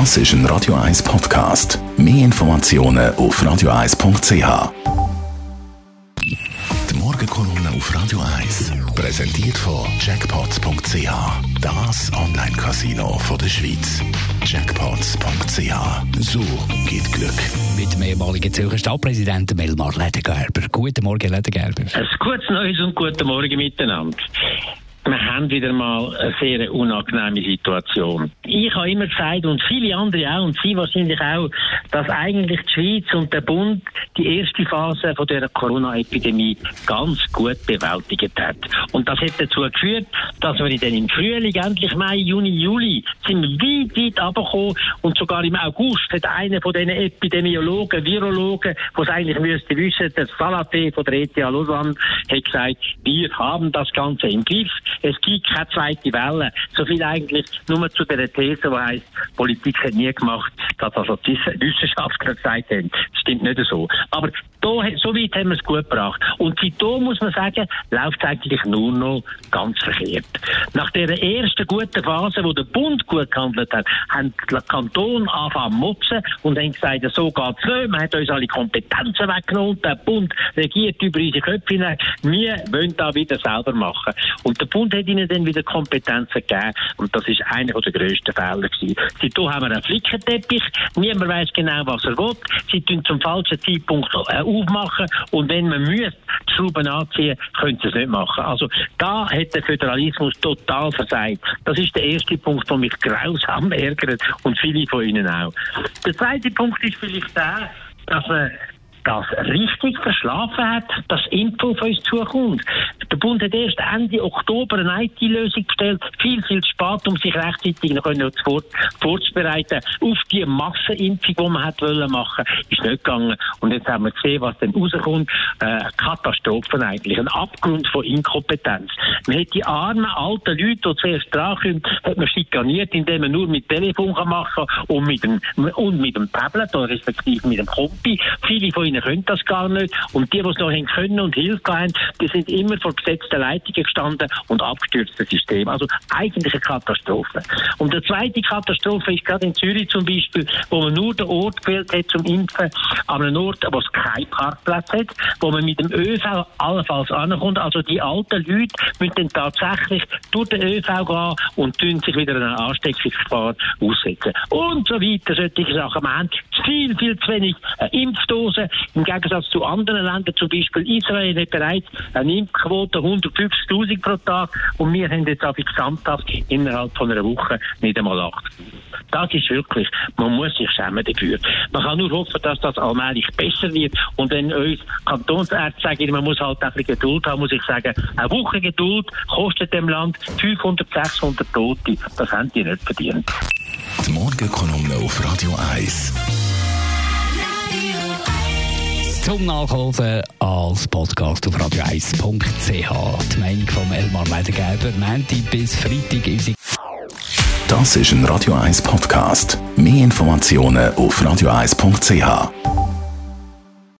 Das ist ein Radio 1 Podcast. Mehr Informationen auf radio1.ch. Die Morgenkolumne auf Radio 1 präsentiert von Jackpots.ch. Das Online-Casino der Schweiz. Jackpots.ch. So geht Glück. Mit dem ehemaligen Zürcher Stadtpräsidenten Melmar Ledegerber. Guten Morgen, Ledegerber. Ein gutes Neues und guten Morgen miteinander wir haben wieder mal eine sehr unangenehme Situation. Ich habe immer gesagt, und viele andere auch, und Sie wahrscheinlich auch, dass eigentlich die Schweiz und der Bund die erste Phase von der Corona-Epidemie ganz gut bewältigt hat. Und das hat dazu geführt, dass wir dann im Frühling, endlich Mai, Juni, Juli, sind wir weit, weit runtergekommen und sogar im August hat einer von diesen Epidemiologen, Virologen, was eigentlich müsste wissen, der Salaté von der ETH Lausanne, hat gesagt, wir haben das Ganze im Griff es gibt keine zweite Welle. So viel eigentlich nur zu der These, die heisst, Politik hat nie gemacht, dass also die Wissenschaftler gesagt haben. Das stimmt nicht so. Aber da, so weit haben wir es gut gebracht. Und seitdem muss man sagen, läuft es eigentlich nur noch ganz verkehrt. Nach der ersten guten Phase, wo der Bund gut gehandelt hat, haben die Kantone angefangen motzen und haben gesagt, so geht es nicht. Man hat uns alle Kompetenzen weggenommen. Der Bund regiert über unsere Köpfe hinein. Wir wollen da wieder selber machen. Und der Bund hat ihnen dann wieder Kompetenzen gegeben. Und das ist einer der grössten Fehler gewesen. Seitdem haben wir einen Flickenteppich. Niemand weiß genau, was er will. Sie tun zum falschen Zeitpunkt äh, aufmachen. Und wenn man müsste, die Schrauben anziehen, können sie es nicht machen. Also, da hat der Föderalismus total versagt. Das ist der erste Punkt, der mich grausam ärgert. Und viele von Ihnen auch. Der zweite Punkt ist vielleicht der, dass man das richtig verschlafen hat, dass Info auf uns zukommt. Der Bund hat erst Ende Oktober eine IT-Lösung gestellt, viel, viel zu spät, um sich rechtzeitig noch vor, vorzubereiten auf die Massenimpfung, die man hat wollen machen, ist nicht gegangen. Und jetzt haben wir gesehen, was dann rauskommt. Äh, Katastrophen eigentlich, ein Abgrund von Inkompetenz. Man hat die armen alten Leute, die zuerst dran kommen, hat man schikaniert, indem man nur mit Telefon kann machen und mit dem, und mit dem Tablet, oder respektive mit dem Kompi. Viele von ihnen können das gar nicht. Und die, die es noch können und Hilfe haben, die sind immer vor besetzten Leitungen gestanden und abgestürzten System. Also eigentlich eine Katastrophe. Und die zweite Katastrophe ist gerade in Zürich zum Beispiel, wo man nur den Ort gewählt hat zum Impfen, an einem Ort, wo es keinen Parkplatz hat, wo man mit dem ÖV allenfalls ankommt. Also die alten Leute müssen tatsächlich durch den ÖV gehen und tun sich wieder einer Ansteckungsgefahr aussetzen. Und so weiter, solche Sachen. Man hat viel, viel zu wenig äh, Impfdosen. Im Gegensatz zu anderen Ländern, zum Beispiel Israel, hat bereits eine Impfquote 150.000 pro Tag und wir haben jetzt aber gesamthaft innerhalb von einer Woche nicht einmal 80. Das ist wirklich, man muss sich schämen dafür. Man kann nur hoffen, dass das allmählich besser wird. Und wenn uns Kantonsärzte sagen, man muss halt ein bisschen Geduld haben, muss ich sagen, eine Woche Geduld kostet dem Land 500, 600 Tote. Das haben die nicht verdient. Die Morgenkolumne auf Radio 1 zum Nachhören als Podcast auf radio1.ch. Die Meinung von Elmar Ledergeber, Montag bis Freitag. Das ist ein Radio 1 Podcast. Mehr Informationen auf radio1.ch.